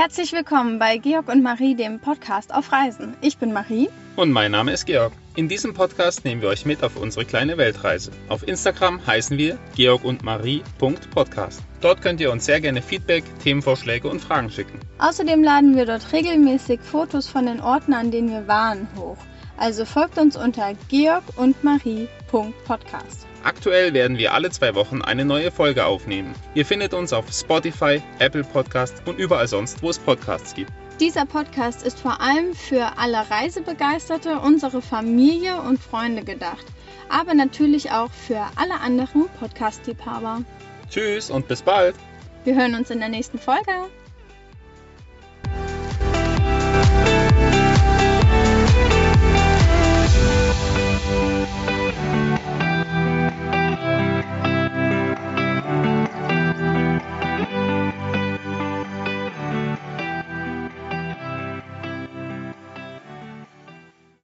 Herzlich willkommen bei Georg und Marie, dem Podcast auf Reisen. Ich bin Marie. Und mein Name ist Georg. In diesem Podcast nehmen wir euch mit auf unsere kleine Weltreise. Auf Instagram heißen wir georg und Marie.podcast. Dort könnt ihr uns sehr gerne Feedback, Themenvorschläge und Fragen schicken. Außerdem laden wir dort regelmäßig Fotos von den Orten, an denen wir waren, hoch. Also folgt uns unter georg und Marie.podcast. Aktuell werden wir alle zwei Wochen eine neue Folge aufnehmen. Ihr findet uns auf Spotify, Apple Podcast und überall sonst, wo es Podcasts gibt. Dieser Podcast ist vor allem für alle Reisebegeisterte, unsere Familie und Freunde gedacht, aber natürlich auch für alle anderen Podcast-Liebhaber. Tschüss und bis bald. Wir hören uns in der nächsten Folge.